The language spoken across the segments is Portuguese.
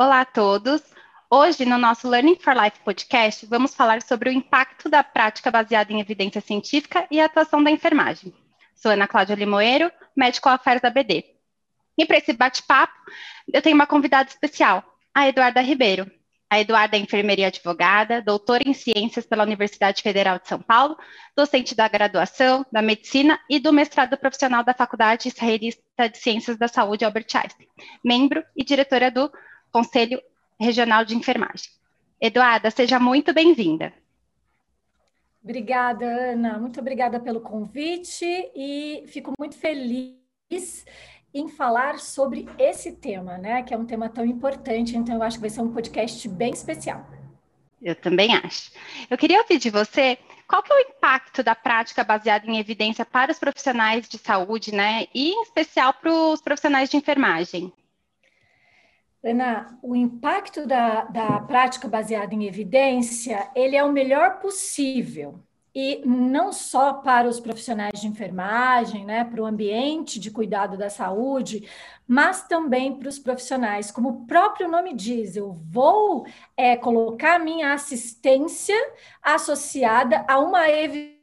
Olá a todos. Hoje, no nosso Learning for Life podcast, vamos falar sobre o impacto da prática baseada em evidência científica e a atuação da enfermagem. Sou Ana Cláudia Limoeiro, médico affairs da BD. E para esse bate-papo, eu tenho uma convidada especial, a Eduarda Ribeiro. A Eduarda é enfermeira e advogada, doutora em ciências pela Universidade Federal de São Paulo, docente da graduação, da medicina e do mestrado profissional da Faculdade Israelita de Ciências da Saúde Albert Einstein, membro e diretora do Conselho Regional de Enfermagem. Eduarda, seja muito bem-vinda. Obrigada, Ana. Muito obrigada pelo convite e fico muito feliz em falar sobre esse tema, né? Que é um tema tão importante, então eu acho que vai ser um podcast bem especial. Eu também acho. Eu queria ouvir de você qual que é o impacto da prática baseada em evidência para os profissionais de saúde, né? E em especial para os profissionais de enfermagem. Ana, o impacto da, da prática baseada em evidência, ele é o melhor possível. E não só para os profissionais de enfermagem, né, para o ambiente de cuidado da saúde, mas também para os profissionais. Como o próprio nome diz, eu vou é, colocar minha assistência associada a uma evidência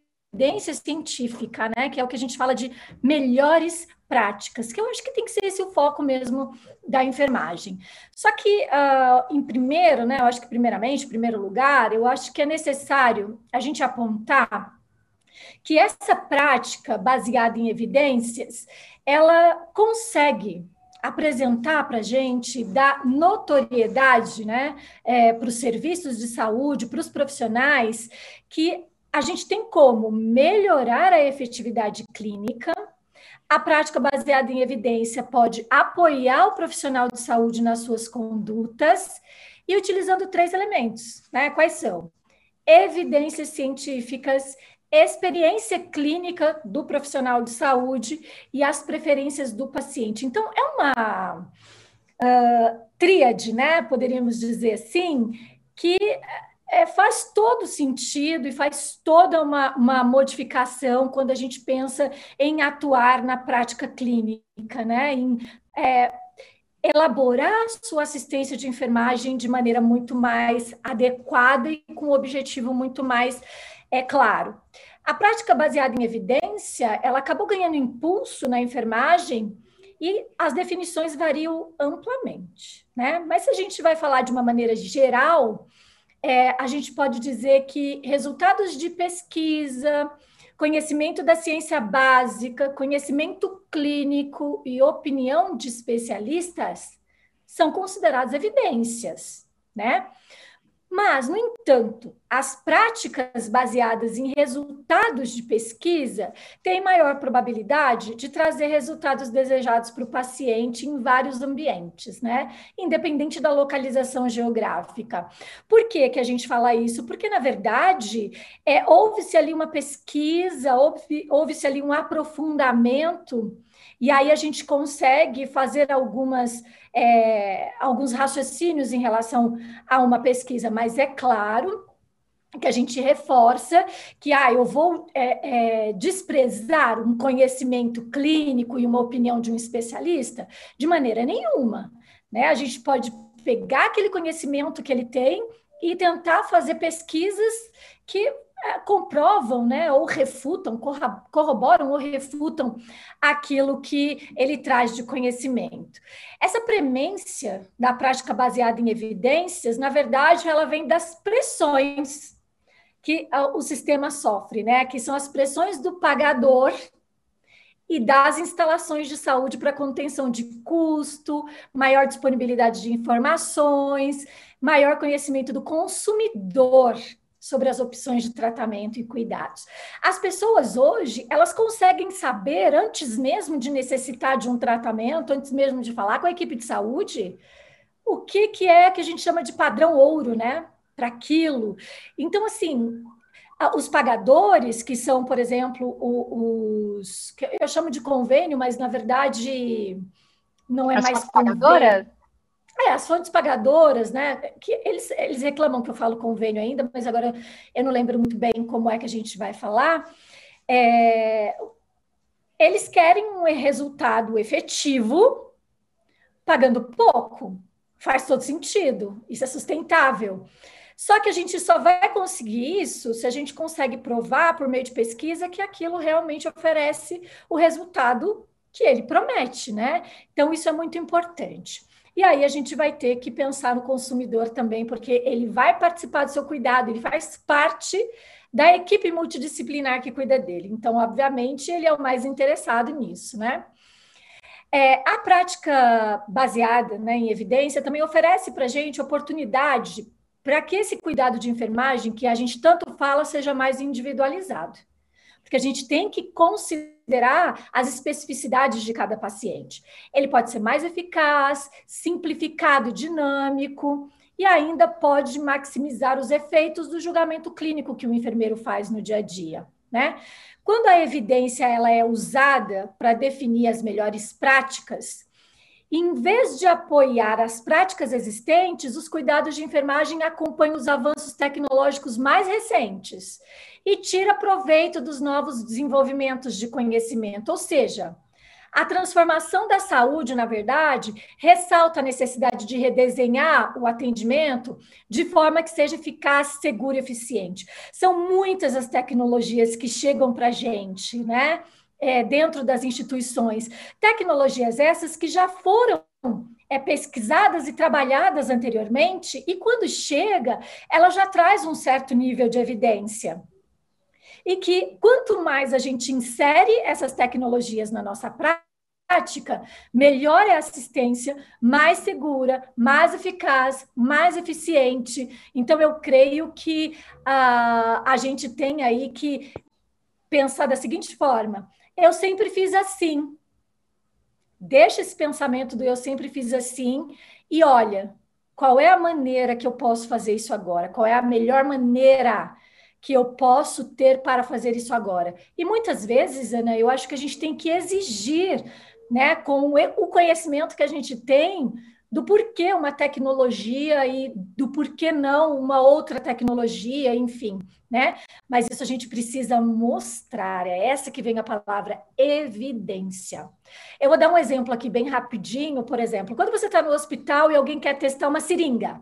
científica, né, que é o que a gente fala de melhores práticas, que eu acho que tem que ser esse o foco mesmo da enfermagem. Só que, uh, em primeiro, né, eu acho que primeiramente, em primeiro lugar, eu acho que é necessário a gente apontar que essa prática baseada em evidências, ela consegue apresentar para a gente, dar notoriedade né, é, para os serviços de saúde, para os profissionais, que a gente tem como melhorar a efetividade clínica, a prática baseada em evidência pode apoiar o profissional de saúde nas suas condutas e utilizando três elementos, né? Quais são? Evidências científicas, experiência clínica do profissional de saúde e as preferências do paciente. Então, é uma uh, tríade, né? Poderíamos dizer assim, que é, faz todo sentido e faz toda uma, uma modificação quando a gente pensa em atuar na prática clínica, né? Em é, elaborar sua assistência de enfermagem de maneira muito mais adequada e com um objetivo muito mais é claro. A prática baseada em evidência, ela acabou ganhando impulso na enfermagem e as definições variam amplamente, né? Mas se a gente vai falar de uma maneira geral, é, a gente pode dizer que resultados de pesquisa, conhecimento da ciência básica, conhecimento clínico e opinião de especialistas são considerados evidências, né? Mas, no entanto, as práticas baseadas em resultados de pesquisa têm maior probabilidade de trazer resultados desejados para o paciente em vários ambientes, né? Independente da localização geográfica. Por que, que a gente fala isso? Porque, na verdade, é, houve-se ali uma pesquisa, houve-se houve ali um aprofundamento e aí a gente consegue fazer algumas, é, alguns raciocínios em relação a uma pesquisa, mas é claro que a gente reforça que ah, eu vou é, é, desprezar um conhecimento clínico e uma opinião de um especialista de maneira nenhuma. Né? A gente pode pegar aquele conhecimento que ele tem e tentar fazer pesquisas que comprovam, né, ou refutam, corroboram ou refutam aquilo que ele traz de conhecimento. Essa premência da prática baseada em evidências, na verdade, ela vem das pressões que o sistema sofre, né, que são as pressões do pagador e das instalações de saúde para contenção de custo, maior disponibilidade de informações, maior conhecimento do consumidor sobre as opções de tratamento e cuidados. As pessoas hoje, elas conseguem saber antes mesmo de necessitar de um tratamento, antes mesmo de falar com a equipe de saúde, o que, que é que a gente chama de padrão ouro, né? Para aquilo. Então, assim, os pagadores, que são, por exemplo, os. que eu chamo de convênio, mas na verdade não é As mais. Pagadoras? É, as fontes pagadoras, né? Que eles, eles reclamam que eu falo convênio ainda, mas agora eu não lembro muito bem como é que a gente vai falar. É, eles querem um resultado efetivo pagando pouco, faz todo sentido, isso é sustentável. Só que a gente só vai conseguir isso se a gente consegue provar por meio de pesquisa que aquilo realmente oferece o resultado que ele promete, né? Então, isso é muito importante. E aí a gente vai ter que pensar no consumidor também, porque ele vai participar do seu cuidado, ele faz parte da equipe multidisciplinar que cuida dele. Então, obviamente, ele é o mais interessado nisso, né? É, a prática baseada né, em evidência também oferece para a gente oportunidade para que esse cuidado de enfermagem, que a gente tanto fala, seja mais individualizado. Porque a gente tem que considerar as especificidades de cada paciente. Ele pode ser mais eficaz, simplificado, dinâmico, e ainda pode maximizar os efeitos do julgamento clínico que o enfermeiro faz no dia a dia. Né? Quando a evidência ela é usada para definir as melhores práticas, em vez de apoiar as práticas existentes, os cuidados de enfermagem acompanham os avanços tecnológicos mais recentes e tira proveito dos novos desenvolvimentos de conhecimento, ou seja, a transformação da saúde, na verdade, ressalta a necessidade de redesenhar o atendimento de forma que seja eficaz, seguro e eficiente. São muitas as tecnologias que chegam para a gente, né? É, dentro das instituições. Tecnologias essas que já foram é, pesquisadas e trabalhadas anteriormente, e quando chega, ela já traz um certo nível de evidência e que quanto mais a gente insere essas tecnologias na nossa prática, melhor é a assistência, mais segura, mais eficaz, mais eficiente. Então, eu creio que uh, a gente tem aí que pensar da seguinte forma: eu sempre fiz assim. Deixa esse pensamento do eu sempre fiz assim e olha, qual é a maneira que eu posso fazer isso agora? Qual é a melhor maneira? que eu posso ter para fazer isso agora. E muitas vezes, Ana, eu acho que a gente tem que exigir, né, com o conhecimento que a gente tem, do porquê uma tecnologia e do porquê não uma outra tecnologia, enfim, né? Mas isso a gente precisa mostrar, é essa que vem a palavra evidência. Eu vou dar um exemplo aqui bem rapidinho, por exemplo, quando você está no hospital e alguém quer testar uma seringa,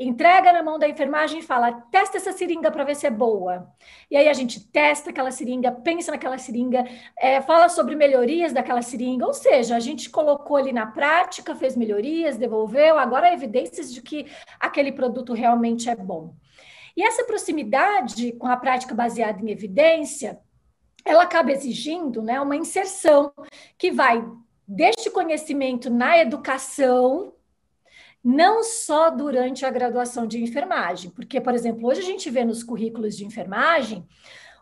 entrega na mão da enfermagem e fala: testa essa seringa para ver se é boa. E aí a gente testa aquela seringa, pensa naquela seringa, é, fala sobre melhorias daquela seringa, ou seja, a gente colocou ali na prática, fez melhorias, devolveu, agora há evidências de que aquele produto realmente é bom. E essa proximidade com a prática baseada em evidência, ela acaba exigindo né, uma inserção que vai deste conhecimento na educação, não só durante a graduação de enfermagem, porque, por exemplo, hoje a gente vê nos currículos de enfermagem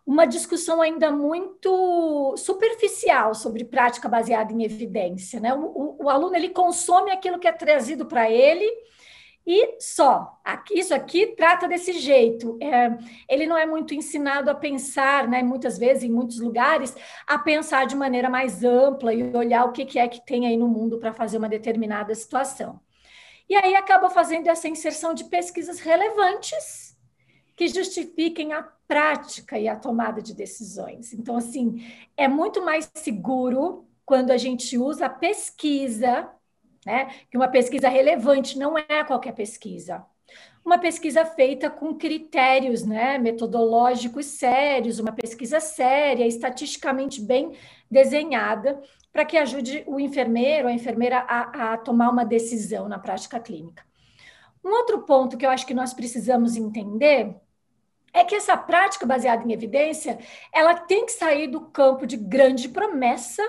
uma discussão ainda muito superficial sobre prática baseada em evidência, né? O, o, o aluno ele consome aquilo que é trazido para ele e só. Isso aqui trata desse jeito. É, ele não é muito ensinado a pensar, né? Muitas vezes, em muitos lugares, a pensar de maneira mais ampla e olhar o que, que é que tem aí no mundo para fazer uma determinada situação. E aí acaba fazendo essa inserção de pesquisas relevantes que justifiquem a prática e a tomada de decisões. Então, assim, é muito mais seguro quando a gente usa a pesquisa, né? Que uma pesquisa relevante não é qualquer pesquisa. Uma pesquisa feita com critérios né, metodológicos sérios, uma pesquisa séria, estatisticamente bem desenhada, para que ajude o enfermeiro, a enfermeira a, a tomar uma decisão na prática clínica. Um outro ponto que eu acho que nós precisamos entender é que essa prática baseada em evidência, ela tem que sair do campo de grande promessa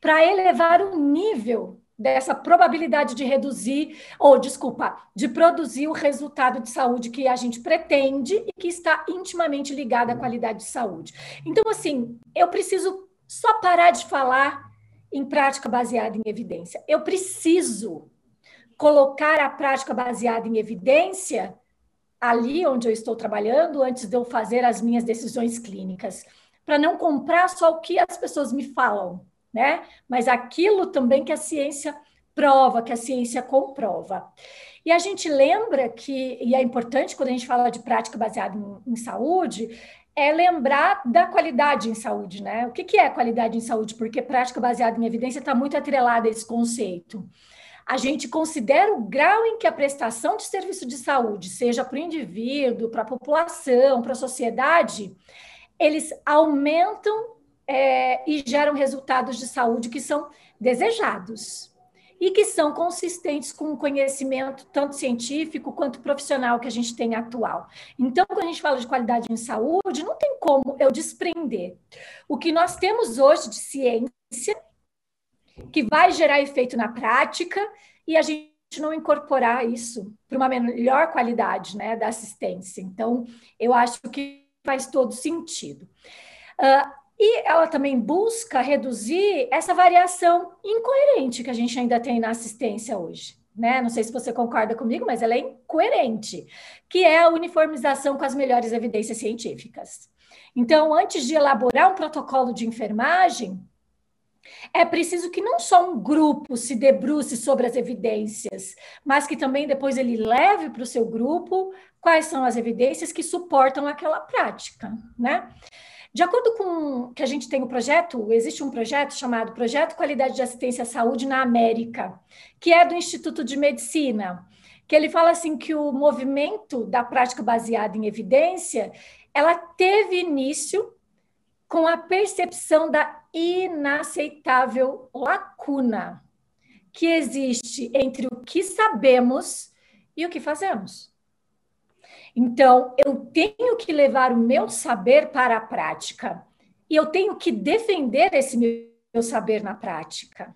para elevar o nível dessa probabilidade de reduzir, ou desculpa, de produzir o resultado de saúde que a gente pretende e que está intimamente ligado à qualidade de saúde. Então, assim, eu preciso só parar de falar em prática baseada em evidência. Eu preciso colocar a prática baseada em evidência ali onde eu estou trabalhando antes de eu fazer as minhas decisões clínicas, para não comprar só o que as pessoas me falam, né? Mas aquilo também que a ciência prova, que a ciência comprova. E a gente lembra que, e é importante quando a gente fala de prática baseada em, em saúde, é lembrar da qualidade em saúde, né? O que, que é qualidade em saúde? Porque prática baseada em evidência está muito atrelada a esse conceito. a gente considera o grau em que a prestação de serviço de saúde, seja para o indivíduo, para a população, para a sociedade, eles aumentam é, e geram resultados de saúde que são desejados e que são consistentes com o conhecimento tanto científico quanto profissional que a gente tem atual. Então, quando a gente fala de qualidade em saúde, não tem como eu desprender o que nós temos hoje de ciência que vai gerar efeito na prática e a gente não incorporar isso para uma melhor qualidade né, da assistência. Então, eu acho que faz todo sentido. Uh, e ela também busca reduzir essa variação incoerente que a gente ainda tem na assistência hoje. Né? Não sei se você concorda comigo, mas ela é incoerente, que é a uniformização com as melhores evidências científicas. Então, antes de elaborar um protocolo de enfermagem, é preciso que não só um grupo se debruce sobre as evidências, mas que também depois ele leve para o seu grupo quais são as evidências que suportam aquela prática, né? De acordo com que a gente tem o um projeto, existe um projeto chamado Projeto Qualidade de Assistência à Saúde na América, que é do Instituto de Medicina, que ele fala assim que o movimento da prática baseada em evidência, ela teve início com a percepção da inaceitável lacuna que existe entre o que sabemos e o que fazemos. Então, eu tenho que levar o meu saber para a prática e eu tenho que defender esse meu saber na prática.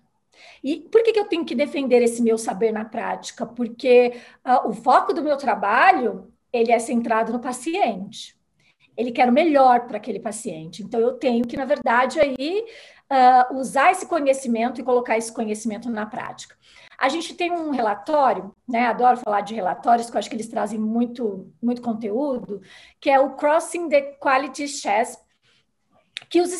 E por que, que eu tenho que defender esse meu saber na prática? Porque uh, o foco do meu trabalho ele é centrado no paciente. Ele quer o melhor para aquele paciente. Então, eu tenho que, na verdade, aí uh, usar esse conhecimento e colocar esse conhecimento na prática. A gente tem um relatório, né? Adoro falar de relatórios, que eu acho que eles trazem muito, muito conteúdo, que é o Crossing the Quality Chess, que os,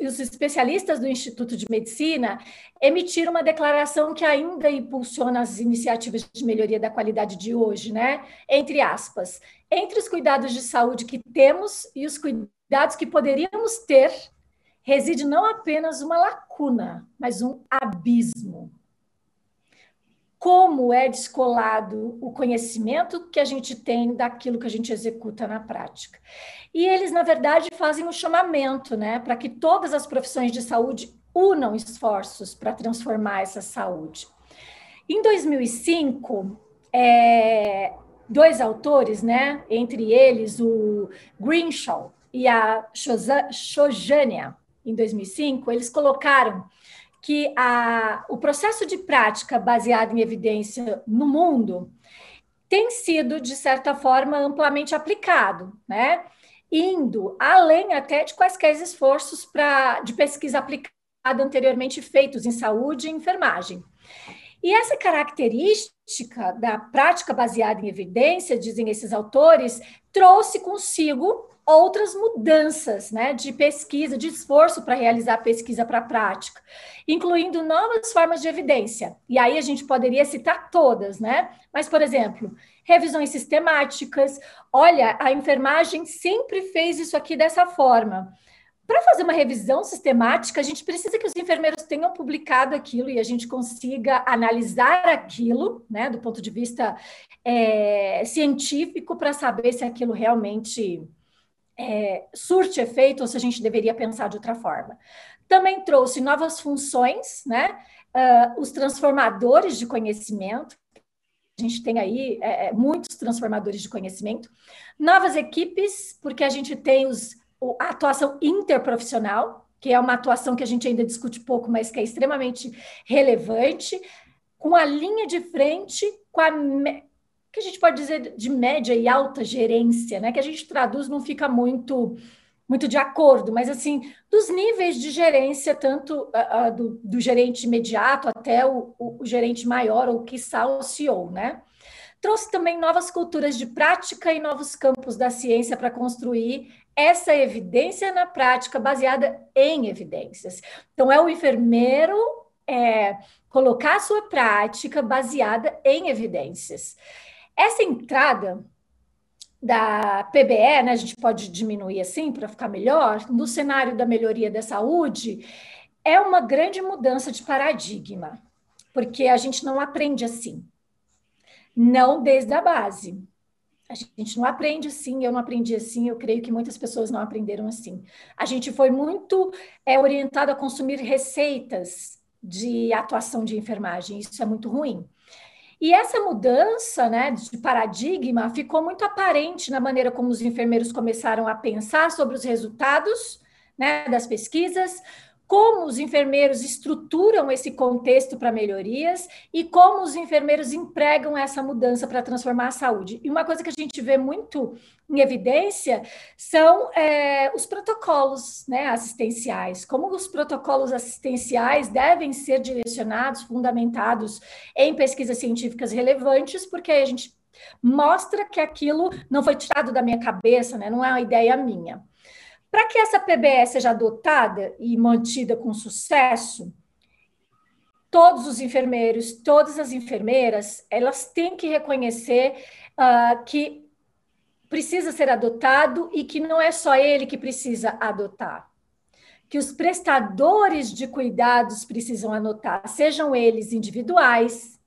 os especialistas do Instituto de Medicina emitiram uma declaração que ainda impulsiona as iniciativas de melhoria da qualidade de hoje, né? Entre aspas, entre os cuidados de saúde que temos e os cuidados que poderíamos ter, reside não apenas uma lacuna, mas um abismo como é descolado o conhecimento que a gente tem daquilo que a gente executa na prática. E eles, na verdade, fazem um chamamento né, para que todas as profissões de saúde unam esforços para transformar essa saúde. Em 2005, é, dois autores, né, entre eles o Greenshaw e a Shojania, em 2005, eles colocaram que a, o processo de prática baseado em evidência no mundo tem sido, de certa forma, amplamente aplicado, né? Indo além até de quaisquer esforços pra, de pesquisa aplicada anteriormente feitos em saúde e enfermagem. E essa característica da prática baseada em evidência, dizem esses autores, trouxe consigo outras mudanças né, de pesquisa, de esforço para realizar pesquisa para a prática, incluindo novas formas de evidência. E aí a gente poderia citar todas, né? Mas, por exemplo, revisões sistemáticas. Olha, a enfermagem sempre fez isso aqui dessa forma. Para fazer uma revisão sistemática, a gente precisa que os enfermeiros tenham publicado aquilo e a gente consiga analisar aquilo, né, do ponto de vista é, científico, para saber se aquilo realmente é, surte efeito ou se a gente deveria pensar de outra forma. Também trouxe novas funções, né? Uh, os transformadores de conhecimento. A gente tem aí é, é, muitos transformadores de conhecimento, novas equipes, porque a gente tem os, a atuação interprofissional, que é uma atuação que a gente ainda discute pouco, mas que é extremamente relevante, com a linha de frente, com a que a gente pode dizer de média e alta gerência, né? Que a gente traduz não fica muito muito de acordo, mas assim, dos níveis de gerência, tanto uh, do, do, gerente imediato até o, o, o gerente maior, ou quiçá o CEO, né? Trouxe também novas culturas de prática e novos campos da ciência para construir essa evidência na prática baseada em evidências. Então, é o enfermeiro é, colocar a sua prática baseada em evidências. Essa entrada da PBE, né, a gente pode diminuir assim para ficar melhor, no cenário da melhoria da saúde, é uma grande mudança de paradigma. porque a gente não aprende assim. Não desde a base. A gente não aprende assim, eu não aprendi assim, eu creio que muitas pessoas não aprenderam assim. A gente foi muito é, orientado a consumir receitas de atuação de enfermagem, isso é muito ruim. E essa mudança né, de paradigma ficou muito aparente na maneira como os enfermeiros começaram a pensar sobre os resultados né, das pesquisas, como os enfermeiros estruturam esse contexto para melhorias e como os enfermeiros empregam essa mudança para transformar a saúde. E uma coisa que a gente vê muito em evidência são é, os protocolos né, assistenciais, como os protocolos assistenciais devem ser direcionados, fundamentados em pesquisas científicas relevantes, porque a gente mostra que aquilo não foi tirado da minha cabeça, né, não é uma ideia minha. Para que essa PBE seja adotada e mantida com sucesso, todos os enfermeiros, todas as enfermeiras, elas têm que reconhecer uh, que precisa ser adotado e que não é só ele que precisa adotar. Que os prestadores de cuidados precisam anotar, sejam eles individuais,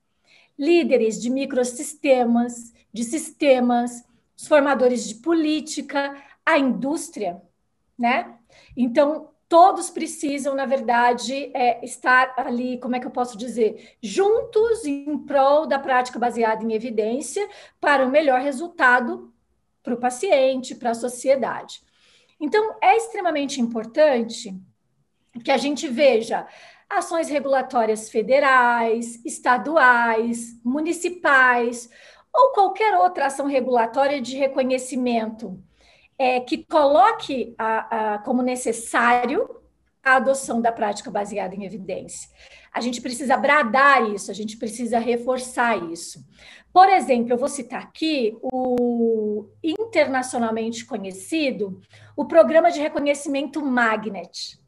líderes de microsistemas, de sistemas, os formadores de política, a indústria né? Então, todos precisam, na verdade, é, estar ali, como é que eu posso dizer, juntos em prol da prática baseada em evidência para o melhor resultado para o paciente, para a sociedade. Então, é extremamente importante que a gente veja ações regulatórias federais, estaduais, municipais ou qualquer outra ação regulatória de reconhecimento é, que coloque a, a, como necessário a adoção da prática baseada em evidência. A gente precisa bradar isso, a gente precisa reforçar isso. Por exemplo, eu vou citar aqui o internacionalmente conhecido, o programa de reconhecimento Magnet.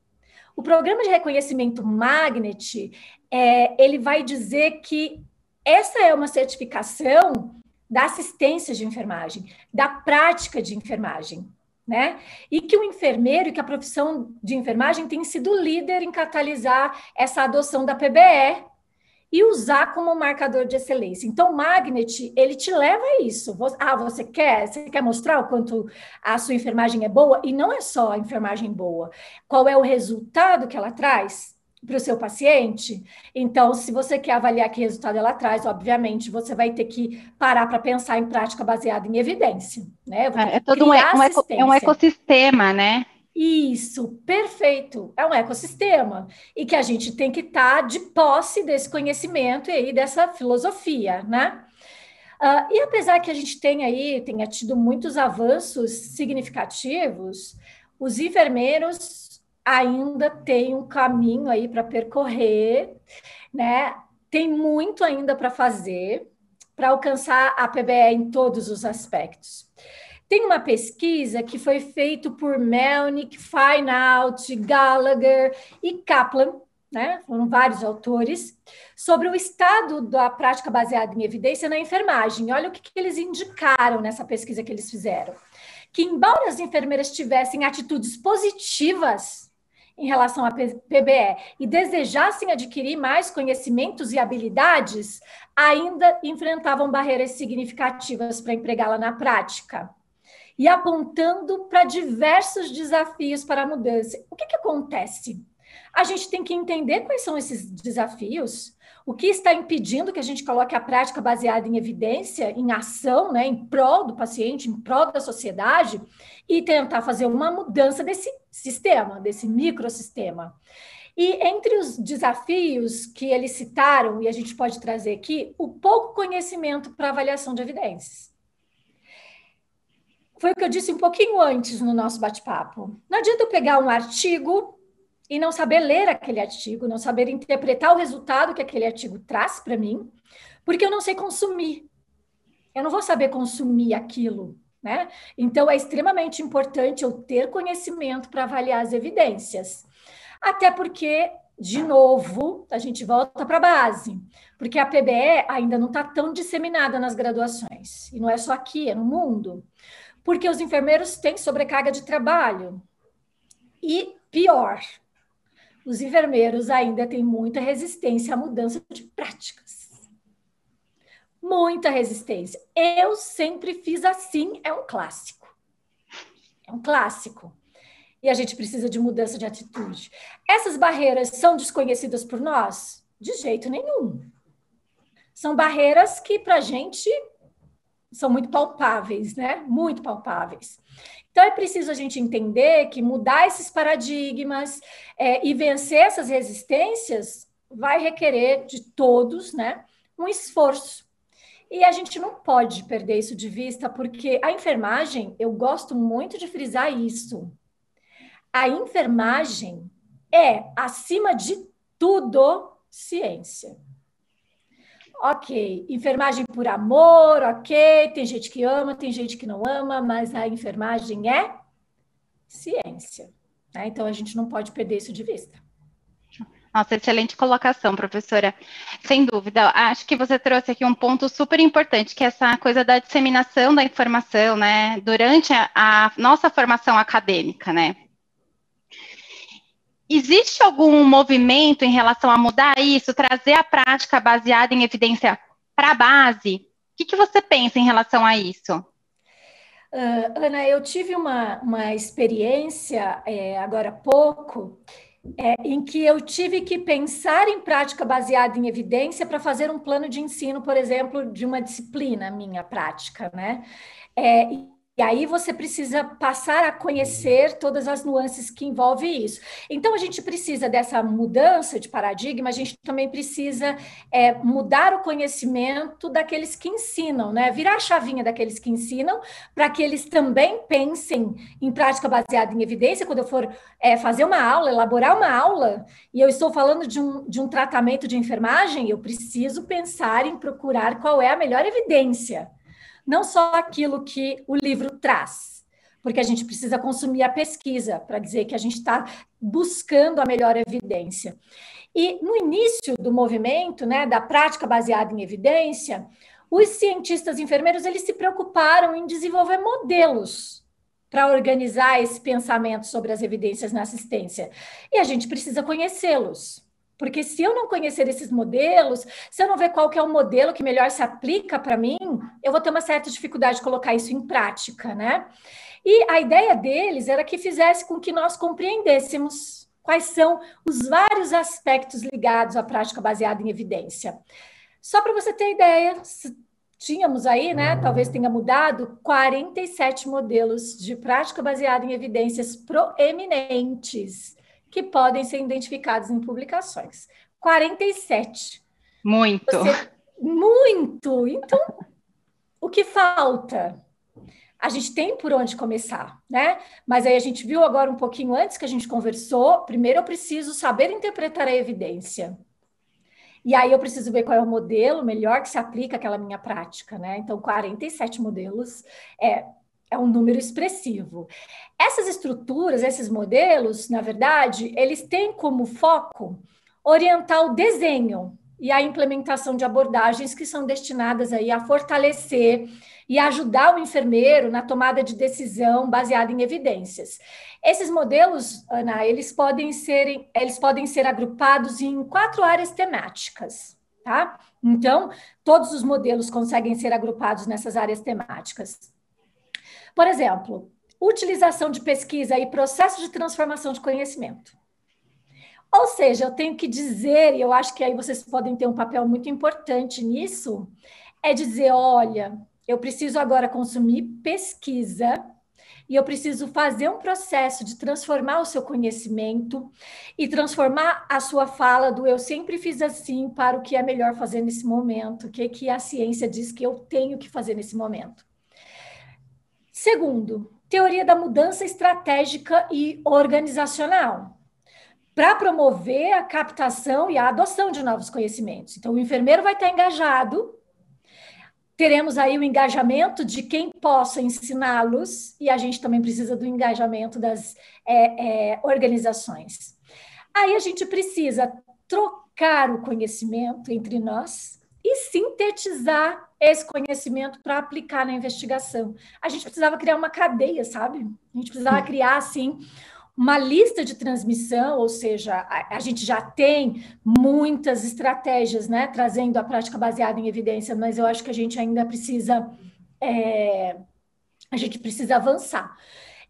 O programa de reconhecimento Magnet, é, ele vai dizer que essa é uma certificação da assistência de enfermagem, da prática de enfermagem, né? E que o enfermeiro, que a profissão de enfermagem tem sido líder em catalisar essa adoção da PBE e usar como marcador de excelência. Então, o Magnet, ele te leva a isso. Ah, você quer, você quer mostrar o quanto a sua enfermagem é boa? E não é só a enfermagem boa. Qual é o resultado que ela traz? Para o seu paciente. Então, se você quer avaliar que resultado ela traz, obviamente, você vai ter que parar para pensar em prática baseada em evidência. Né? É, é todo um, é um ecossistema, né? Isso, perfeito. É um ecossistema. E que a gente tem que estar tá de posse desse conhecimento e aí dessa filosofia, né? Uh, e apesar que a gente tem aí, tenha tido muitos avanços significativos, os enfermeiros ainda tem um caminho aí para percorrer, né? Tem muito ainda para fazer para alcançar a PBE em todos os aspectos. Tem uma pesquisa que foi feita por Melnick, Feinaut, Gallagher e Kaplan, né? Foram vários autores, sobre o estado da prática baseada em evidência na enfermagem. Olha o que, que eles indicaram nessa pesquisa que eles fizeram. Que, embora as enfermeiras tivessem atitudes positivas em relação à PBE e desejassem adquirir mais conhecimentos e habilidades, ainda enfrentavam barreiras significativas para empregá-la na prática. E apontando para diversos desafios para a mudança. O que, que acontece? A gente tem que entender quais são esses desafios, o que está impedindo que a gente coloque a prática baseada em evidência, em ação, né, em prol do paciente, em prol da sociedade, e tentar fazer uma mudança desse sistema, desse microsistema. E entre os desafios que eles citaram, e a gente pode trazer aqui, o pouco conhecimento para avaliação de evidências. Foi o que eu disse um pouquinho antes no nosso bate-papo. Não adianta eu pegar um artigo e não saber ler aquele artigo, não saber interpretar o resultado que aquele artigo traz para mim, porque eu não sei consumir. Eu não vou saber consumir aquilo, né? Então é extremamente importante eu ter conhecimento para avaliar as evidências. Até porque, de novo, a gente volta para a base, porque a PBE ainda não está tão disseminada nas graduações, e não é só aqui, é no mundo. Porque os enfermeiros têm sobrecarga de trabalho. E pior, os enfermeiros ainda têm muita resistência à mudança de práticas. Muita resistência. Eu sempre fiz assim, é um clássico. É um clássico. E a gente precisa de mudança de atitude. Essas barreiras são desconhecidas por nós? De jeito nenhum. São barreiras que, para a gente, são muito palpáveis, né? Muito palpáveis. Então é preciso a gente entender que mudar esses paradigmas é, e vencer essas resistências vai requerer de todos, né, um esforço. E a gente não pode perder isso de vista, porque a enfermagem, eu gosto muito de frisar isso. A enfermagem é, acima de tudo, ciência. Ok, enfermagem por amor, ok, tem gente que ama, tem gente que não ama, mas a enfermagem é ciência. Né? Então a gente não pode perder isso de vista. Nossa, excelente colocação, professora. Sem dúvida, acho que você trouxe aqui um ponto super importante, que é essa coisa da disseminação da informação, né, durante a, a nossa formação acadêmica, né. Existe algum movimento em relação a mudar isso, trazer a prática baseada em evidência para a base? O que, que, você pensa em relação a isso? Uh, Ana, eu tive uma, uma experiência é, agora há pouco é, em que eu tive que pensar em prática baseada em evidência para fazer um plano de ensino, por exemplo, de uma disciplina minha prática, né? É, e aí você precisa passar a conhecer todas as nuances que envolvem isso. Então a gente precisa dessa mudança de paradigma, a gente também precisa é, mudar o conhecimento daqueles que ensinam, né? Virar a chavinha daqueles que ensinam para que eles também pensem em prática baseada em evidência. Quando eu for é, fazer uma aula, elaborar uma aula, e eu estou falando de um, de um tratamento de enfermagem, eu preciso pensar em procurar qual é a melhor evidência não só aquilo que o livro traz, porque a gente precisa consumir a pesquisa para dizer que a gente está buscando a melhor evidência. E no início do movimento, né, da prática baseada em evidência, os cientistas enfermeiros eles se preocuparam em desenvolver modelos para organizar esse pensamento sobre as evidências na assistência. E a gente precisa conhecê-los. Porque se eu não conhecer esses modelos, se eu não ver qual que é o modelo que melhor se aplica para mim, eu vou ter uma certa dificuldade de colocar isso em prática, né? E a ideia deles era que fizesse com que nós compreendêssemos quais são os vários aspectos ligados à prática baseada em evidência. Só para você ter ideia, tínhamos aí, né, talvez tenha mudado, 47 modelos de prática baseada em evidências proeminentes que podem ser identificados em publicações. 47. Muito. Você, muito. Então, o que falta? A gente tem por onde começar, né? Mas aí a gente viu agora um pouquinho antes que a gente conversou. Primeiro eu preciso saber interpretar a evidência. E aí eu preciso ver qual é o modelo melhor que se aplica àquela minha prática, né? Então, 47 modelos é é um número expressivo. Essas estruturas, esses modelos, na verdade, eles têm como foco orientar o desenho e a implementação de abordagens que são destinadas aí a fortalecer e ajudar o enfermeiro na tomada de decisão baseada em evidências. Esses modelos, Ana, eles podem ser, eles podem ser agrupados em quatro áreas temáticas, tá? Então, todos os modelos conseguem ser agrupados nessas áreas temáticas. Por exemplo, utilização de pesquisa e processo de transformação de conhecimento. Ou seja, eu tenho que dizer, e eu acho que aí vocês podem ter um papel muito importante nisso, é dizer: olha, eu preciso agora consumir pesquisa e eu preciso fazer um processo de transformar o seu conhecimento e transformar a sua fala do eu sempre fiz assim para o que é melhor fazer nesse momento, o que, que a ciência diz que eu tenho que fazer nesse momento. Segundo, teoria da mudança estratégica e organizacional, para promover a captação e a adoção de novos conhecimentos. Então, o enfermeiro vai estar engajado, teremos aí o engajamento de quem possa ensiná-los, e a gente também precisa do engajamento das é, é, organizações. Aí a gente precisa trocar o conhecimento entre nós e sintetizar esse conhecimento para aplicar na investigação. A gente precisava criar uma cadeia, sabe? A gente precisava criar, assim, uma lista de transmissão, ou seja, a, a, gente já tem muitas estratégias, né, trazendo a prática baseada em evidência, mas eu acho que a gente ainda precisa, é, a gente precisa avançar.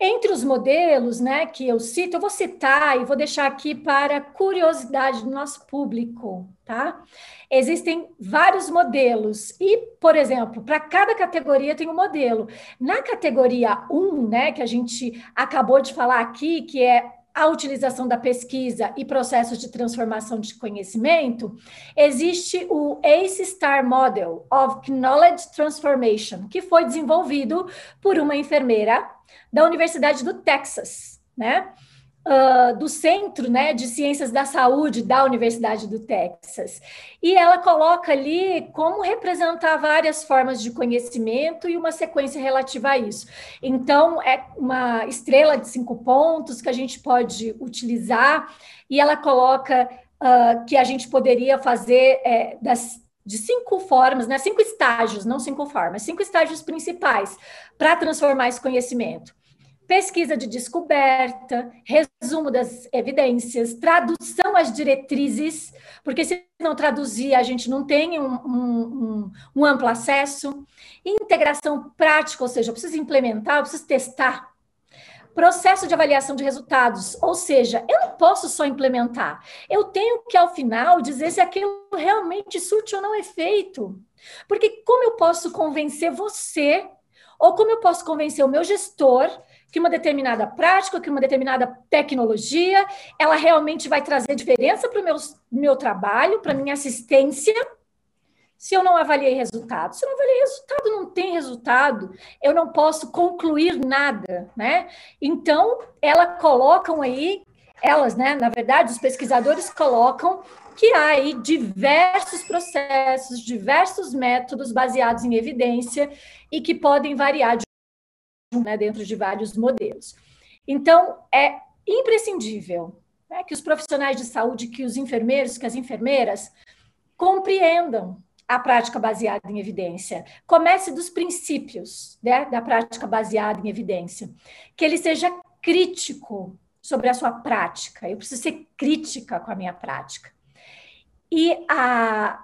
Entre os modelos, né, que eu cito, eu vou citar e vou deixar aqui para curiosidade do nosso público, tá? Existem vários modelos e, por exemplo, para cada categoria tem um modelo. Na categoria 1, né, que a gente acabou de falar aqui, que é a utilização da pesquisa e processos de transformação de conhecimento, existe o ACE STAR Model of Knowledge Transformation, que foi desenvolvido por uma enfermeira da Universidade do Texas, né? Uh, do Centro né, de Ciências da Saúde da Universidade do Texas. E ela coloca ali como representar várias formas de conhecimento e uma sequência relativa a isso. Então, é uma estrela de cinco pontos que a gente pode utilizar, e ela coloca uh, que a gente poderia fazer é, das de cinco formas, né? cinco estágios, não cinco formas, cinco estágios principais para transformar esse conhecimento pesquisa de descoberta, resumo das evidências, tradução às diretrizes, porque se não traduzir, a gente não tem um, um, um, amplo acesso, integração prática, ou seja, eu preciso implementar, eu preciso testar. Processo de avaliação de resultados, ou seja, eu não posso só implementar, eu tenho que, ao final, dizer se aquilo realmente surte ou não efeito. Porque como eu posso convencer você, ou como eu posso convencer o meu gestor que uma determinada prática, que uma determinada tecnologia, ela realmente vai trazer diferença para o meu, meu trabalho, para a minha assistência, se eu não avaliei resultado. Se eu não avaliei resultado, não tem resultado, eu não posso concluir nada, né? Então, elas colocam aí, elas, né, na verdade, os pesquisadores colocam que há aí diversos processos, diversos métodos baseados em evidência e que podem variar de né, dentro de vários modelos. Então, é imprescindível né, que os profissionais de saúde, que os enfermeiros, que as enfermeiras compreendam a prática baseada em evidência. Comece dos princípios né, da prática baseada em evidência. Que ele seja crítico sobre a sua prática. Eu preciso ser crítica com a minha prática. E a,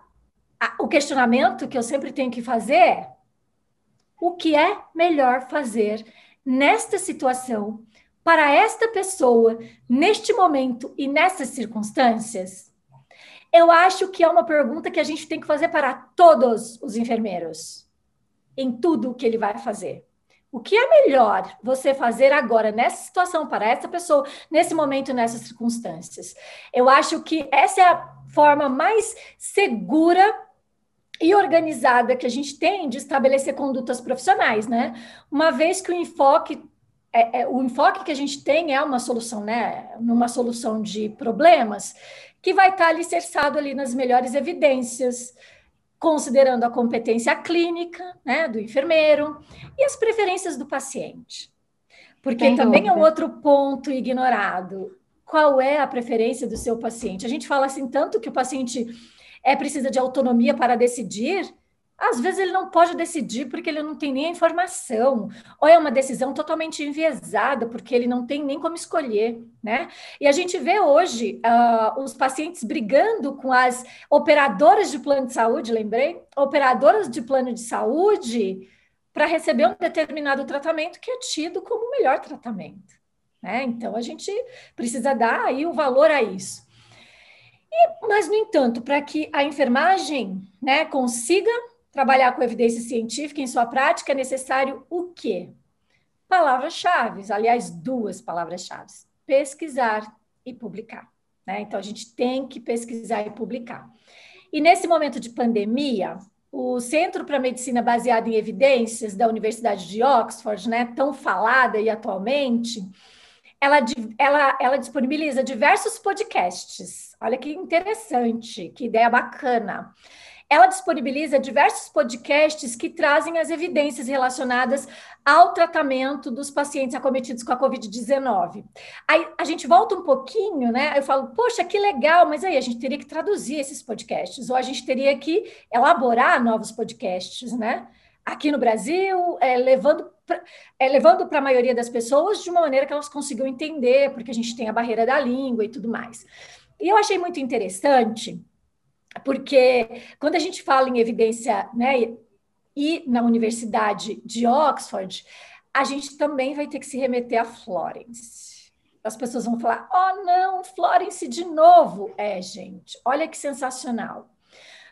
a, o questionamento que eu sempre tenho que fazer é o que é melhor fazer nesta situação, para esta pessoa, neste momento e nessas circunstâncias? Eu acho que é uma pergunta que a gente tem que fazer para todos os enfermeiros, em tudo o que ele vai fazer. O que é melhor você fazer agora, nessa situação, para essa pessoa, nesse momento, nessas circunstâncias? Eu acho que essa é a forma mais segura e organizada que a gente tem de estabelecer condutas profissionais, né? Uma vez que o enfoque é, é, o enfoque que a gente tem é uma solução, né? Numa solução de problemas que vai estar alicerçado ali nas melhores evidências, considerando a competência clínica, né, do enfermeiro e as preferências do paciente. Porque Sem também dúvida. é um outro ponto ignorado. Qual é a preferência do seu paciente? A gente fala assim tanto que o paciente é precisa de autonomia para decidir, às vezes ele não pode decidir porque ele não tem nem a informação, ou é uma decisão totalmente enviesada, porque ele não tem nem como escolher, né? E a gente vê hoje uh, os pacientes brigando com as operadoras de plano de saúde, lembrei? Operadoras de plano de saúde para receber um determinado tratamento que é tido como o melhor tratamento. Né? Então a gente precisa dar aí o valor a isso. E, mas, no entanto, para que a enfermagem né, consiga trabalhar com evidência científica em sua prática, é necessário o quê? Palavras-chave, aliás, duas palavras-chave: pesquisar e publicar. Né? Então, a gente tem que pesquisar e publicar. E nesse momento de pandemia, o Centro para Medicina Baseada em Evidências da Universidade de Oxford, né, tão falada e atualmente, ela, ela, ela disponibiliza diversos podcasts. Olha que interessante, que ideia bacana. Ela disponibiliza diversos podcasts que trazem as evidências relacionadas ao tratamento dos pacientes acometidos com a Covid-19. Aí a gente volta um pouquinho, né? Eu falo, poxa, que legal, mas aí a gente teria que traduzir esses podcasts, ou a gente teria que elaborar novos podcasts, né? Aqui no Brasil, é, levando pra, é, levando para a maioria das pessoas de uma maneira que elas consigam entender, porque a gente tem a barreira da língua e tudo mais. E eu achei muito interessante, porque quando a gente fala em evidência, né, e na Universidade de Oxford, a gente também vai ter que se remeter a Florence. As pessoas vão falar: oh, não, Florence de novo. É, gente, olha que sensacional.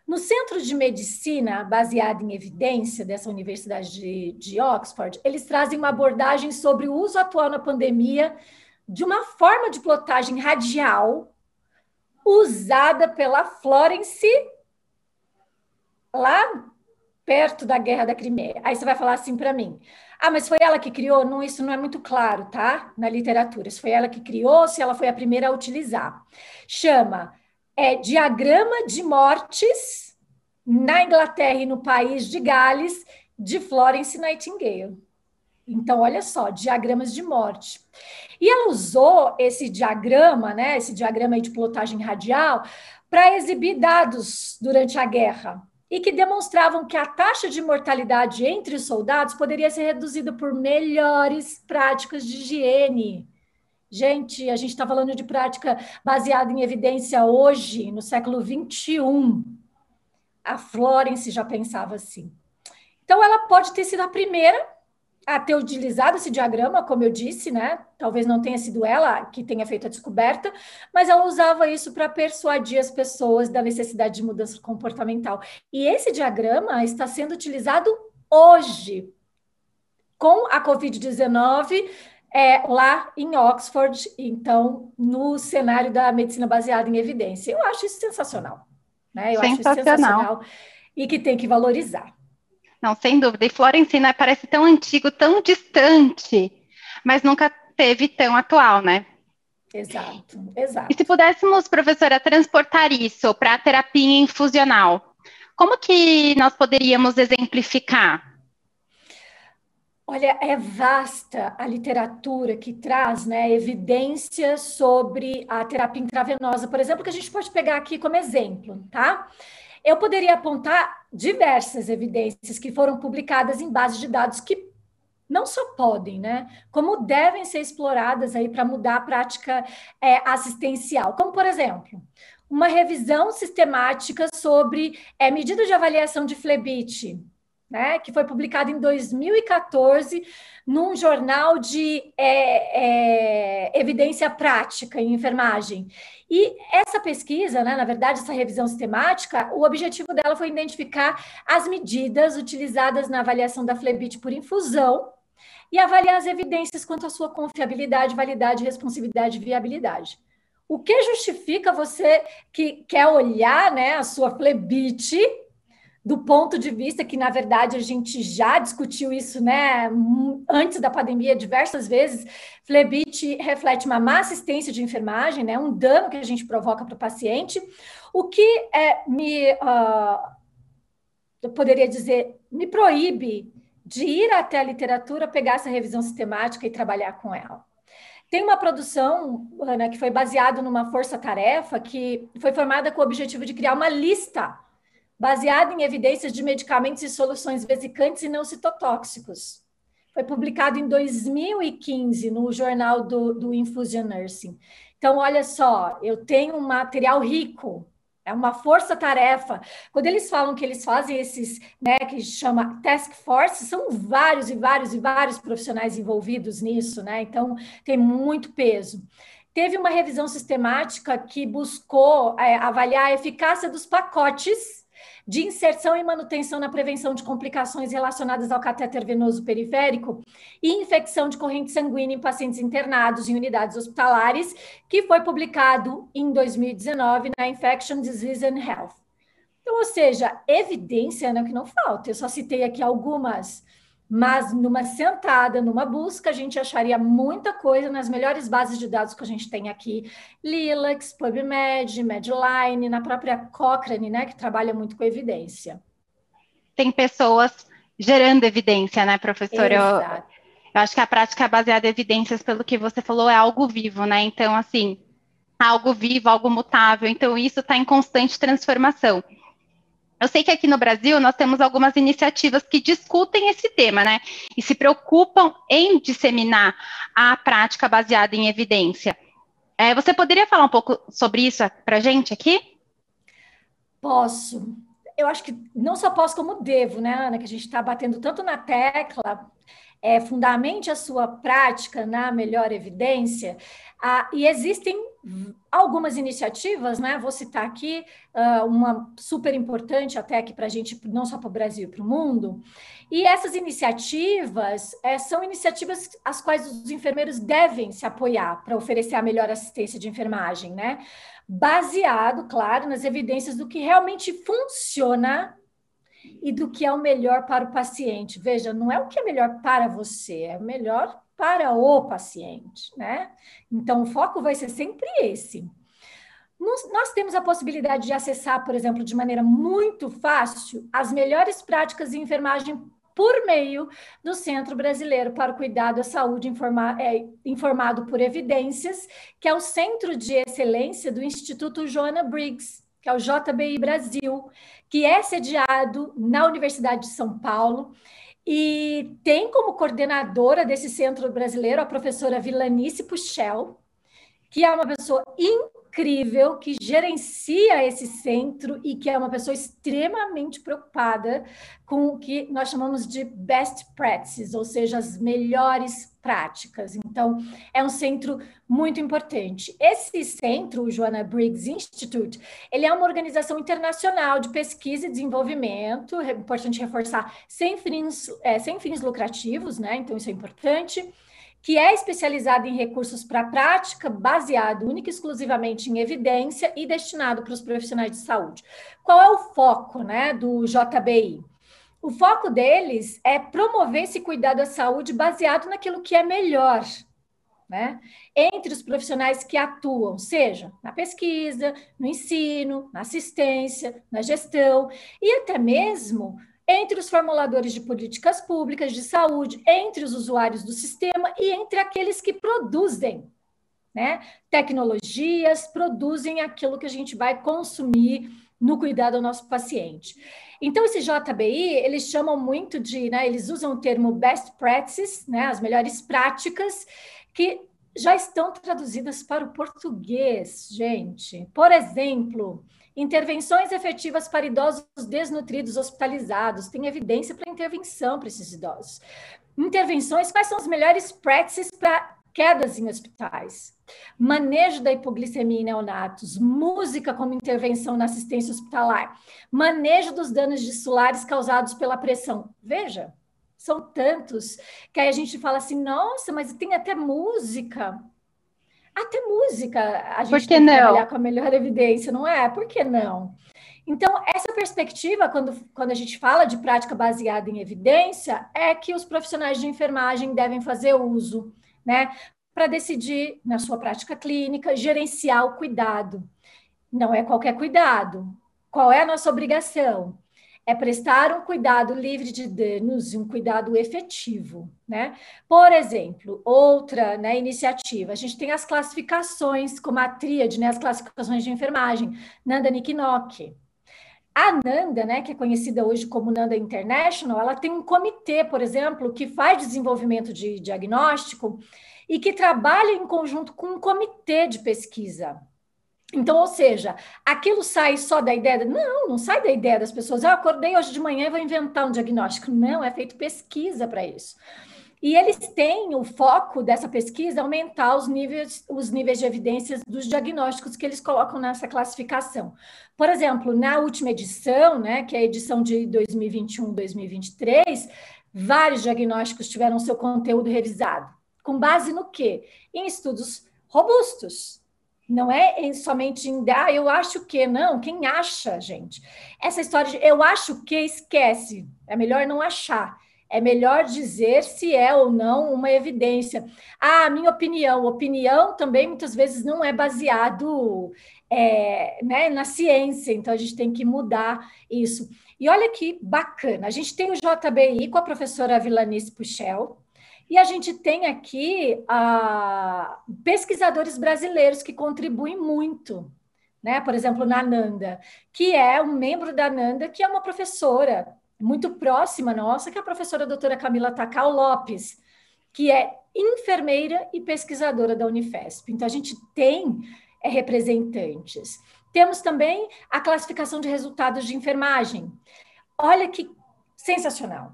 No Centro de Medicina, baseado em evidência dessa Universidade de, de, Oxford, eles trazem uma abordagem sobre o uso atual na pandemia de uma forma de plotagem radial usada pela Florence lá perto da Guerra da Crimeia. Aí você vai falar assim para mim: ah, mas foi ela que criou? Não, isso não é muito claro, tá? Na literatura. Se foi ela que criou, se ela foi a primeira a utilizar. Chama é diagrama de mortes na Inglaterra e no país de Gales de Florence Nightingale. Então, olha só, diagramas de morte. E ela usou esse diagrama, né, esse diagrama de plotagem radial, para exibir dados durante a guerra e que demonstravam que a taxa de mortalidade entre os soldados poderia ser reduzida por melhores práticas de higiene. Gente, a gente está falando de prática baseada em evidência hoje, no século XXI. A Florence já pensava assim. Então, ela pode ter sido a primeira a ter utilizado esse diagrama, como eu disse, né? Talvez não tenha sido ela que tenha feito a descoberta, mas ela usava isso para persuadir as pessoas da necessidade de mudança comportamental. E esse diagrama está sendo utilizado hoje com a Covid-19 é, lá em Oxford, então, no cenário da medicina baseada em evidência. Eu acho isso sensacional. Né? Eu sensacional. acho isso sensacional e que tem que valorizar. Não, sem dúvida. E Florencina né, parece tão antigo, tão distante, mas nunca teve tão atual, né? Exato, exato. E se pudéssemos, professora, transportar isso para a terapia infusional, como que nós poderíamos exemplificar? Olha, é vasta a literatura que traz né, evidências sobre a terapia intravenosa, por exemplo, que a gente pode pegar aqui como exemplo, tá? Eu poderia apontar diversas evidências que foram publicadas em bases de dados que não só podem, né, como devem ser exploradas aí para mudar a prática é, assistencial, como por exemplo, uma revisão sistemática sobre é, medida de avaliação de Flebit, né, que foi publicado em 2014 num jornal de é, é, evidência prática em enfermagem. E essa pesquisa, né, na verdade, essa revisão sistemática, o objetivo dela foi identificar as medidas utilizadas na avaliação da Flebit por infusão e avaliar as evidências quanto à sua confiabilidade, validade, responsividade e viabilidade. O que justifica você que quer olhar né, a sua Flebit do ponto de vista que, na verdade, a gente já discutiu isso, né, antes da pandemia, diversas vezes, flebite reflete uma má assistência de enfermagem, né, um dano que a gente provoca para o paciente, o que é, me, uh, eu poderia dizer, me proíbe de ir até a literatura, pegar essa revisão sistemática e trabalhar com ela. Tem uma produção, Ana, que foi baseada numa força-tarefa que foi formada com o objetivo de criar uma lista baseada em evidências de medicamentos e soluções vesicantes e não citotóxicos. Foi publicado em 2015 no jornal do, do Infusion Nursing. Então, olha só, eu tenho um material rico, é uma força-tarefa. Quando eles falam que eles fazem esses, né, que chama task force, são vários e vários e vários profissionais envolvidos nisso, né? Então, tem muito peso. Teve uma revisão sistemática que buscou é, avaliar a eficácia dos pacotes de inserção e manutenção na prevenção de complicações relacionadas ao catéter venoso periférico e infecção de corrente sanguínea em pacientes internados em unidades hospitalares, que foi publicado em 2019 na Infection Disease and Health. Então, ou seja, evidência né, que não falta. Eu só citei aqui algumas mas numa sentada, numa busca, a gente acharia muita coisa nas melhores bases de dados que a gente tem aqui, Lilacs, PubMed, Medline, na própria Cochrane, né, que trabalha muito com evidência. Tem pessoas gerando evidência, né, professora? Eu, eu acho que a prática baseada em evidências, pelo que você falou, é algo vivo, né? Então, assim, algo vivo, algo mutável. Então, isso está em constante transformação. Eu sei que aqui no Brasil nós temos algumas iniciativas que discutem esse tema, né? E se preocupam em disseminar a prática baseada em evidência. É, você poderia falar um pouco sobre isso para a gente aqui? Posso. Eu acho que não só posso, como devo, né, Ana? Que a gente está batendo tanto na tecla é, fundamente a sua prática na melhor evidência. Ah, e existem algumas iniciativas, né? Vou citar aqui uh, uma super importante até aqui para a gente, não só para o Brasil, para o mundo. E essas iniciativas é, são iniciativas as quais os enfermeiros devem se apoiar para oferecer a melhor assistência de enfermagem, né? Baseado, claro, nas evidências do que realmente funciona e do que é o melhor para o paciente. Veja, não é o que é melhor para você, é o melhor para o paciente, né? Então, o foco vai ser sempre esse. Nós temos a possibilidade de acessar, por exemplo, de maneira muito fácil, as melhores práticas de enfermagem por meio do Centro Brasileiro para o Cuidado à Saúde informa é, informado por evidências, que é o Centro de Excelência do Instituto Joanna Briggs, que é o JBI Brasil, que é sediado na Universidade de São Paulo e tem como coordenadora desse centro brasileiro a professora Vilanice Puchel, que é uma pessoa incrível incrível que gerencia esse centro e que é uma pessoa extremamente preocupada com o que nós chamamos de best practices, ou seja, as melhores práticas. Então, é um centro muito importante. Esse centro, o Joanna Briggs Institute, ele é uma organização internacional de pesquisa e desenvolvimento, é importante reforçar, sem fins, é, sem fins lucrativos, né? Então, isso é importante que é especializado em recursos para prática, baseado única e exclusivamente em evidência e destinado para os profissionais de saúde. Qual é o foco né, do JBI? O foco deles é promover esse cuidado à saúde baseado naquilo que é melhor, né? Entre os profissionais que atuam, seja na pesquisa, no ensino, na assistência, na gestão e até mesmo entre os formuladores de políticas públicas de saúde, entre os usuários do sistema e entre aqueles que produzem né, tecnologias, produzem aquilo que a gente vai consumir no cuidado ao nosso paciente. Então, esse JBI, eles chamam muito de, né, eles usam o termo best practices, né, as melhores práticas, que já estão traduzidas para o português, gente. Por exemplo, Intervenções efetivas para idosos desnutridos hospitalizados. Tem evidência para intervenção para esses idosos. Intervenções, quais são as melhores practices para quedas em hospitais? Manejo da hipoglicemia em neonatos, música como intervenção na assistência hospitalar, manejo dos danos dissulares causados pela pressão. Veja, são tantos que aí a gente fala assim, nossa, mas tem até música. Até música a gente tem que não? trabalhar com a melhor evidência, não é? Por que não? Então, essa perspectiva, quando, quando a gente fala de prática baseada em evidência, é que os profissionais de enfermagem devem fazer uso, né? Para decidir, na sua prática clínica, gerenciar o cuidado. Não é qualquer cuidado. Qual é a nossa obrigação? É prestar um cuidado livre de danos e um cuidado efetivo, né? Por exemplo, outra né, iniciativa, a gente tem as classificações, como a tríade, né, as classificações de enfermagem, Nanda Nikinock. A Nanda, né, que é conhecida hoje como Nanda International, ela tem um comitê, por exemplo, que faz desenvolvimento de diagnóstico e que trabalha em conjunto com um comitê de pesquisa, então, ou seja, aquilo sai só da ideia. Não, não sai da ideia das pessoas. Eu acordei hoje de manhã e vou inventar um diagnóstico. Não, é feito pesquisa para isso. E eles têm o foco dessa pesquisa aumentar os níveis, os níveis de evidências dos diagnósticos que eles colocam nessa classificação. Por exemplo, na última edição, né, que é a edição de 2021-2023, vários diagnósticos tiveram seu conteúdo revisado. Com base no quê? Em estudos robustos, não é somente em ah, eu acho que, não, quem acha, gente? Essa história de eu acho que esquece, é melhor não achar. É melhor dizer se é ou não uma evidência. Ah, minha opinião. Opinião também muitas vezes não é baseado é, né, na ciência, então a gente tem que mudar isso. E olha que bacana, a gente tem o JBI com a professora Vilanice Puchel, e a gente tem aqui ah, pesquisadores brasileiros que contribuem muito né? Por exemplo, na Nanda, que é um membro da Nanda, que é uma professora muito próxima nossa, que é a professora doutora Camila Takal Lopes, que é enfermeira e pesquisadora da Unifesp. Então, a gente tem é, representantes. Temos também a classificação de resultados de enfermagem. Olha que sensacional.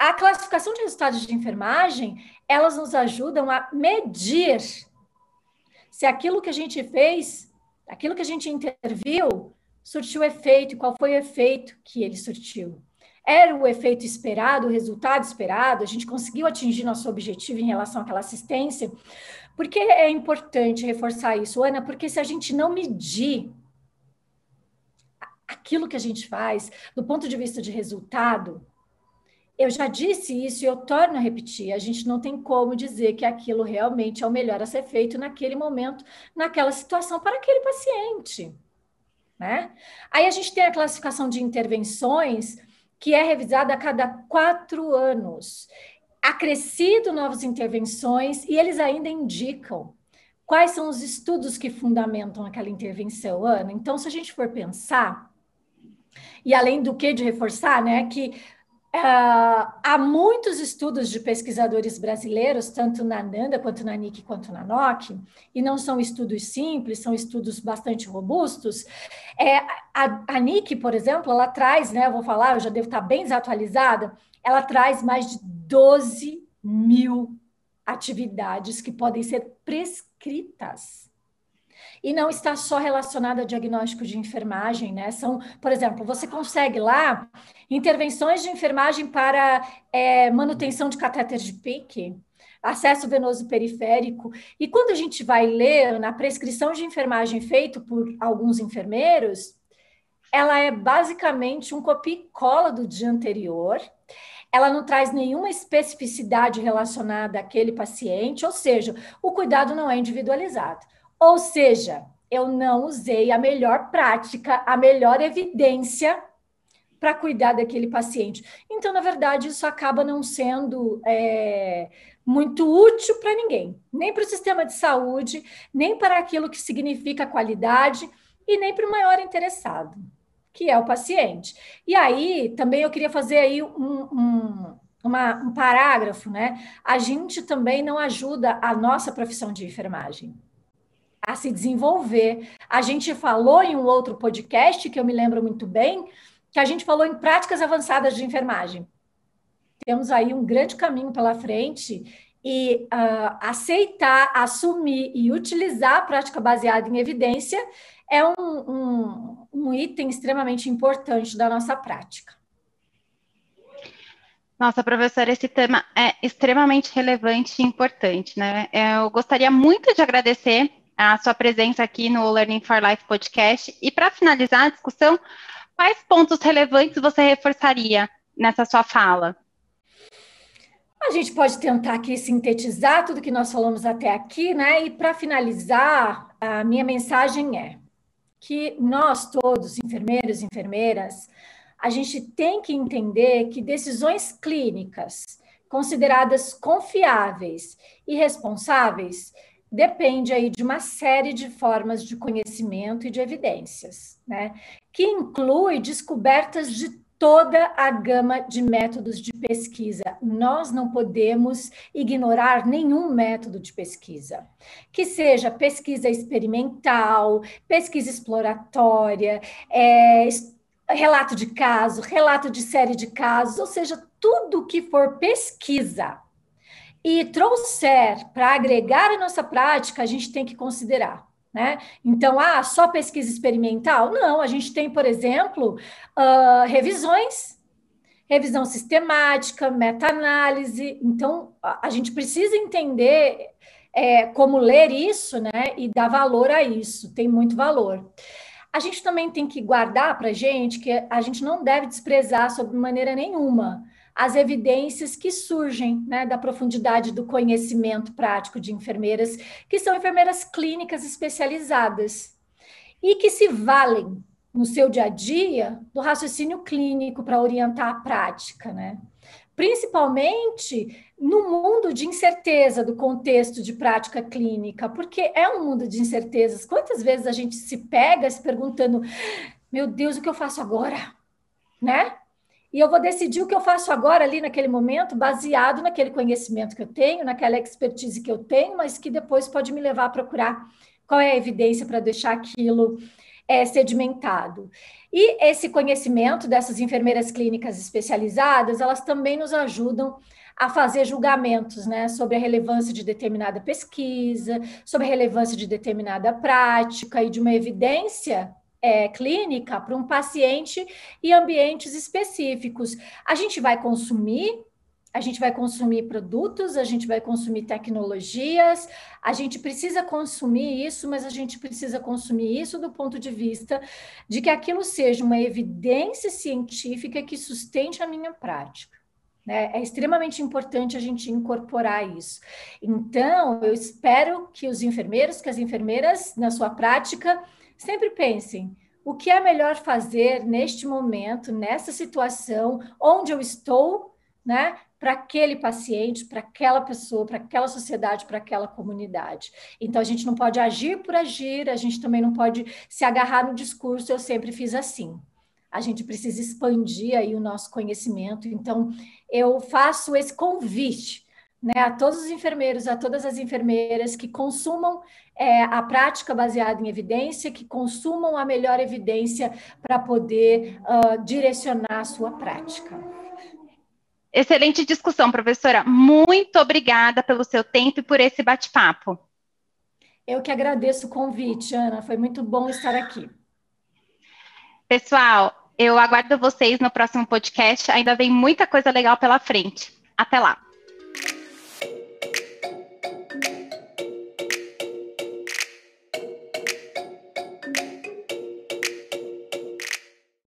A classificação de resultados de enfermagem, elas nos ajudam a medir se aquilo que a gente fez, aquilo que a gente interviu, surtiu efeito, qual foi o efeito que ele surtiu. Era o efeito esperado, o resultado esperado, a gente conseguiu atingir nosso objetivo em relação àquela assistência. Por que é importante reforçar isso, Ana? Porque se a gente não medir aquilo que a gente faz do ponto de vista de resultado, eu já disse isso e eu torno a repetir: a gente não tem como dizer que aquilo realmente é o melhor a ser feito naquele momento, naquela situação, para aquele paciente. Né? Aí a gente tem a classificação de intervenções, que é revisada a cada quatro anos. Acrescido novas intervenções e eles ainda indicam quais são os estudos que fundamentam aquela intervenção, Ana. Então, se a gente for pensar, e além do que de reforçar, né, que Uh, há muitos estudos de pesquisadores brasileiros, tanto na NANDA quanto na NIC quanto na NOC, e não são estudos simples, são estudos bastante robustos. É, a, a NIC, por exemplo, ela traz, né, eu vou falar, eu já devo estar bem desatualizada, ela traz mais de 12 mil atividades que podem ser prescritas e não está só relacionada a diagnóstico de enfermagem, né? São, por exemplo, você consegue lá intervenções de enfermagem para é, manutenção de catéter de pique, acesso venoso periférico. E quando a gente vai ler na prescrição de enfermagem feito por alguns enfermeiros, ela é basicamente um copia e cola do dia anterior. Ela não traz nenhuma especificidade relacionada àquele paciente, ou seja, o cuidado não é individualizado. Ou seja, eu não usei a melhor prática, a melhor evidência para cuidar daquele paciente. Então, na verdade, isso acaba não sendo é, muito útil para ninguém, nem para o sistema de saúde, nem para aquilo que significa qualidade e nem para o maior interessado, que é o paciente. E aí, também eu queria fazer aí um, um, uma, um parágrafo, né? A gente também não ajuda a nossa profissão de enfermagem a se desenvolver. A gente falou em um outro podcast, que eu me lembro muito bem, que a gente falou em práticas avançadas de enfermagem. Temos aí um grande caminho pela frente e uh, aceitar, assumir e utilizar a prática baseada em evidência é um, um, um item extremamente importante da nossa prática. Nossa, professora, esse tema é extremamente relevante e importante, né? Eu gostaria muito de agradecer a sua presença aqui no Learning for Life podcast. E para finalizar a discussão, quais pontos relevantes você reforçaria nessa sua fala? A gente pode tentar aqui sintetizar tudo que nós falamos até aqui, né? E para finalizar, a minha mensagem é que nós todos, enfermeiros e enfermeiras, a gente tem que entender que decisões clínicas consideradas confiáveis e responsáveis depende aí de uma série de formas de conhecimento e de evidências, né? Que inclui descobertas de toda a gama de métodos de pesquisa. Nós não podemos ignorar nenhum método de pesquisa, que seja pesquisa experimental, pesquisa exploratória, é, relato de caso, relato de série de casos, ou seja, tudo que for pesquisa e trouxer para agregar a nossa prática, a gente tem que considerar. Né? Então, ah, só pesquisa experimental? Não, a gente tem, por exemplo, uh, revisões, revisão sistemática, meta-análise. Então, a, gente precisa entender é, como ler isso né, e dar valor a isso, tem muito valor. A gente também tem que guardar para a gente que a gente não deve desprezar sob maneira nenhuma as evidências que surgem né, da profundidade do conhecimento prático de enfermeiras, que são enfermeiras clínicas especializadas e que se valem no seu dia a dia do raciocínio clínico para orientar a prática, né? principalmente no mundo de incerteza do contexto de prática clínica, porque é um mundo de incertezas. Quantas vezes a gente se pega se perguntando: meu Deus, o que eu faço agora? Né? E eu vou decidir o que eu faço agora, ali naquele momento, baseado naquele conhecimento que eu tenho, naquela expertise que eu tenho, mas que depois pode me levar a procurar qual é a evidência para deixar aquilo é, sedimentado. E esse conhecimento dessas enfermeiras clínicas especializadas, elas também nos ajudam a fazer julgamentos né, sobre a relevância de determinada pesquisa, sobre a relevância de determinada prática e de uma evidência é, clínica para um paciente e ambientes específicos. A gente vai consumir, a gente vai consumir produtos, a gente vai consumir tecnologias, a gente precisa consumir isso, mas a gente precisa consumir isso do ponto de vista de que aquilo seja uma evidência científica que sustente a minha prática. Né? É extremamente importante a gente incorporar isso. Então, eu espero que os enfermeiros, que as enfermeiras, na sua prática, sempre pensem o que é melhor fazer neste momento, nessa situação, onde eu estou, né? Para aquele paciente, para aquela pessoa, para aquela sociedade, para aquela comunidade. Então, a gente não pode agir por agir, a gente também não pode se agarrar no discurso, eu sempre fiz assim. A gente precisa expandir aí o nosso conhecimento. Então, eu faço esse convite né, a todos os enfermeiros, a todas as enfermeiras que consumam é, a prática baseada em evidência, que consumam a melhor evidência para poder uh, direcionar a sua prática. Excelente discussão, professora. Muito obrigada pelo seu tempo e por esse bate-papo. Eu que agradeço o convite, Ana. Foi muito bom estar aqui. Pessoal, eu aguardo vocês no próximo podcast. Ainda vem muita coisa legal pela frente. Até lá.